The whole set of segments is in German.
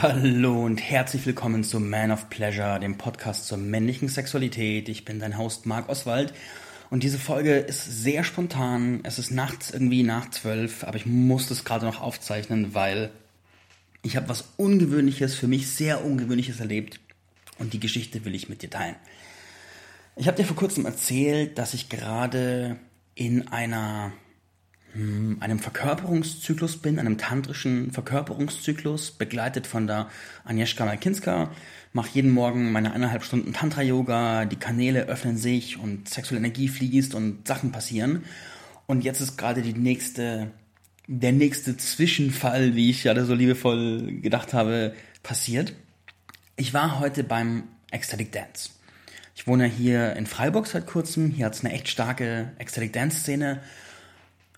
Hallo und herzlich willkommen zu Man of Pleasure, dem Podcast zur männlichen Sexualität. Ich bin dein Host Marc Oswald und diese Folge ist sehr spontan. Es ist nachts irgendwie nach zwölf, aber ich muss das gerade noch aufzeichnen, weil ich habe was Ungewöhnliches, für mich sehr Ungewöhnliches erlebt und die Geschichte will ich mit dir teilen. Ich habe dir vor kurzem erzählt, dass ich gerade in einer einem Verkörperungszyklus bin, einem tantrischen Verkörperungszyklus, begleitet von der Agnieszka Malkinska. Mache jeden Morgen meine eineinhalb Stunden Tantra-Yoga, die Kanäle öffnen sich und sexuelle Energie fließt und Sachen passieren. Und jetzt ist gerade die nächste, der nächste Zwischenfall, wie ich ja so liebevoll gedacht habe, passiert. Ich war heute beim Ecstatic Dance. Ich wohne hier in Freiburg seit kurzem. Hier hat es eine echt starke Ecstatic Dance Szene.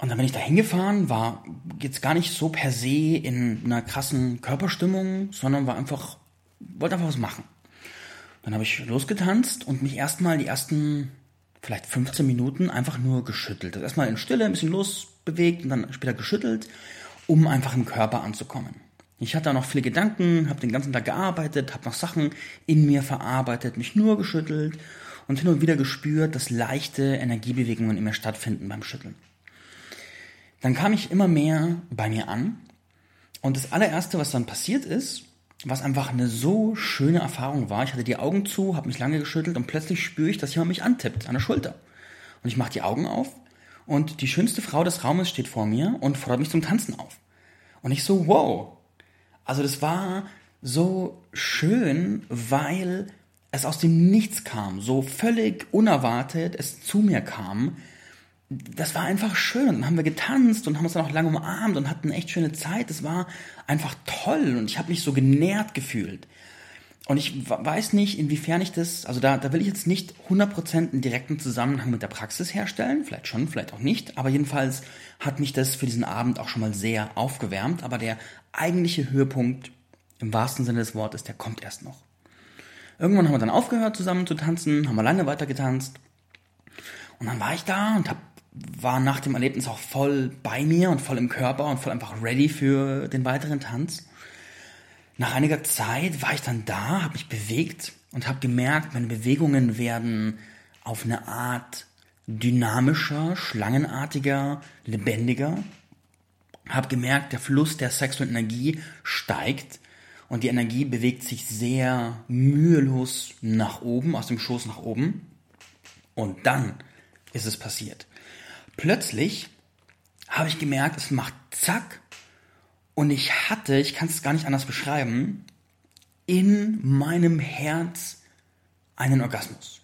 Und dann bin ich da hingefahren, war jetzt gar nicht so per se in einer krassen Körperstimmung, sondern war einfach, wollte einfach was machen. Dann habe ich losgetanzt und mich erstmal die ersten vielleicht 15 Minuten einfach nur geschüttelt. Also erstmal in Stille ein bisschen losbewegt und dann später geschüttelt, um einfach im Körper anzukommen. Ich hatte noch viele Gedanken, habe den ganzen Tag gearbeitet, habe noch Sachen in mir verarbeitet, mich nur geschüttelt und hin und wieder gespürt, dass leichte Energiebewegungen in mir stattfinden beim Schütteln. Dann kam ich immer mehr bei mir an und das allererste, was dann passiert ist, was einfach eine so schöne Erfahrung war, ich hatte die Augen zu, habe mich lange geschüttelt und plötzlich spüre ich, dass jemand mich antippt an der Schulter. Und ich mache die Augen auf und die schönste Frau des Raumes steht vor mir und fordert mich zum Tanzen auf. Und ich so, wow. Also das war so schön, weil es aus dem Nichts kam, so völlig unerwartet es zu mir kam das war einfach schön. Und dann haben wir getanzt und haben uns dann auch lange umarmt und hatten eine echt schöne Zeit. Das war einfach toll und ich habe mich so genährt gefühlt. Und ich weiß nicht, inwiefern ich das, also da, da will ich jetzt nicht 100% einen direkten Zusammenhang mit der Praxis herstellen, vielleicht schon, vielleicht auch nicht, aber jedenfalls hat mich das für diesen Abend auch schon mal sehr aufgewärmt, aber der eigentliche Höhepunkt im wahrsten Sinne des Wortes, der kommt erst noch. Irgendwann haben wir dann aufgehört zusammen zu tanzen, haben wir lange weiter getanzt und dann war ich da und habe war nach dem Erlebnis auch voll bei mir und voll im Körper und voll einfach ready für den weiteren Tanz. Nach einiger Zeit war ich dann da, habe mich bewegt und habe gemerkt, meine Bewegungen werden auf eine Art dynamischer, schlangenartiger, lebendiger. Habe gemerkt, der Fluss der sexuellen Energie steigt und die Energie bewegt sich sehr mühelos nach oben, aus dem Schoß nach oben. Und dann ist es passiert. Plötzlich habe ich gemerkt, es macht zack und ich hatte, ich kann es gar nicht anders beschreiben, in meinem Herz einen Orgasmus.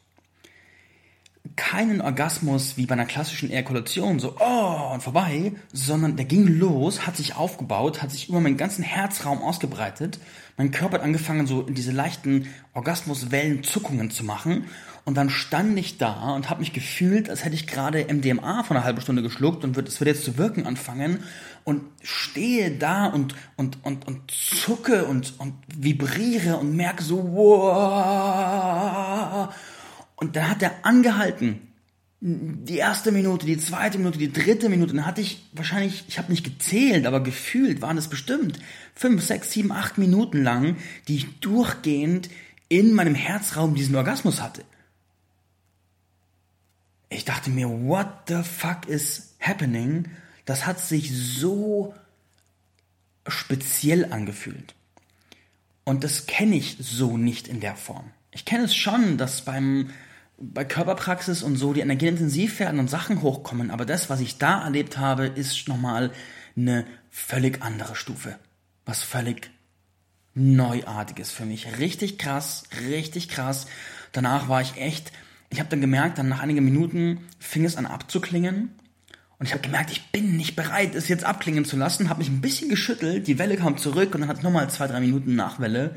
Keinen Orgasmus wie bei einer klassischen Ejakulation, so oh und vorbei, sondern der ging los, hat sich aufgebaut, hat sich über meinen ganzen Herzraum ausgebreitet. Mein Körper hat angefangen, so in diese leichten Orgasmuswellen Zuckungen zu machen und dann stand ich da und habe mich gefühlt, als hätte ich gerade MDMA von einer halben Stunde geschluckt und es wird jetzt zu wirken anfangen und stehe da und, und, und, und zucke und, und vibriere und merke so, wow. Und dann hat er angehalten. Die erste Minute, die zweite Minute, die dritte Minute, dann hatte ich wahrscheinlich, ich habe nicht gezählt, aber gefühlt waren es bestimmt fünf, sechs, sieben, acht Minuten lang, die ich durchgehend in meinem Herzraum diesen Orgasmus hatte ich dachte mir, what the fuck is happening? Das hat sich so speziell angefühlt. Und das kenne ich so nicht in der Form. Ich kenne es schon, dass beim, bei Körperpraxis und so die Energien intensiv werden und Sachen hochkommen, aber das, was ich da erlebt habe, ist nochmal eine völlig andere Stufe. Was völlig Neuartiges für mich. Richtig krass, richtig krass. Danach war ich echt ich habe dann gemerkt, dann nach einigen Minuten fing es an abzuklingen. Und ich habe gemerkt, ich bin nicht bereit, es jetzt abklingen zu lassen. Habe mich ein bisschen geschüttelt, die Welle kam zurück und dann hatte ich nochmal zwei, drei Minuten Nachwelle.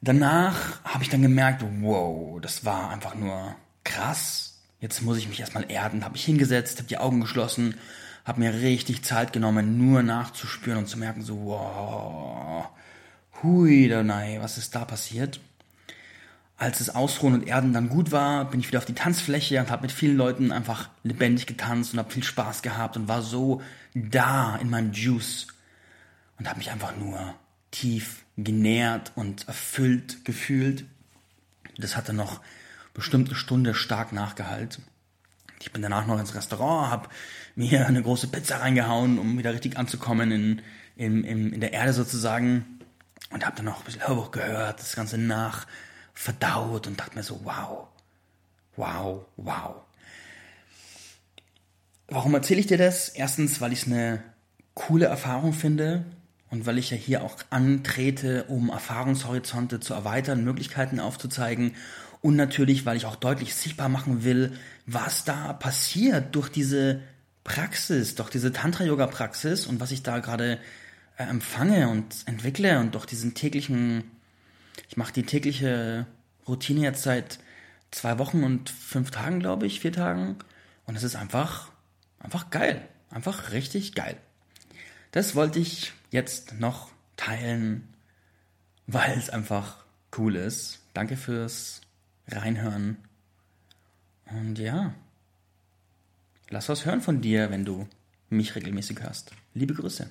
Danach habe ich dann gemerkt, wow, das war einfach nur krass. Jetzt muss ich mich erstmal erden. Habe mich hingesetzt, habe die Augen geschlossen, habe mir richtig Zeit genommen, nur nachzuspüren und zu merken, so, wow, hui, nein, was ist da passiert? Als das Ausruhen und Erden dann gut war, bin ich wieder auf die Tanzfläche und habe mit vielen Leuten einfach lebendig getanzt und habe viel Spaß gehabt und war so da in meinem Juice und habe mich einfach nur tief genährt und erfüllt gefühlt. Das hatte noch bestimmt eine Stunde stark nachgehalt. Ich bin danach noch ins Restaurant, habe mir eine große Pizza reingehauen, um wieder richtig anzukommen in, in, in, in der Erde sozusagen. Und habe dann noch ein bisschen Hörbuch gehört, das Ganze nach verdaut und dachte mir so, wow, wow, wow. Warum erzähle ich dir das? Erstens, weil ich es eine coole Erfahrung finde und weil ich ja hier auch antrete, um Erfahrungshorizonte zu erweitern, Möglichkeiten aufzuzeigen und natürlich, weil ich auch deutlich sichtbar machen will, was da passiert durch diese Praxis, durch diese Tantra-Yoga-Praxis und was ich da gerade äh, empfange und entwickle und durch diesen täglichen, ich mache die tägliche Routine jetzt seit zwei Wochen und fünf Tagen, glaube ich, vier Tagen und es ist einfach, einfach geil, einfach richtig geil. Das wollte ich jetzt noch teilen, weil es einfach cool ist. Danke fürs Reinhören. Und ja, lass was hören von dir, wenn du mich regelmäßig hörst. Liebe Grüße.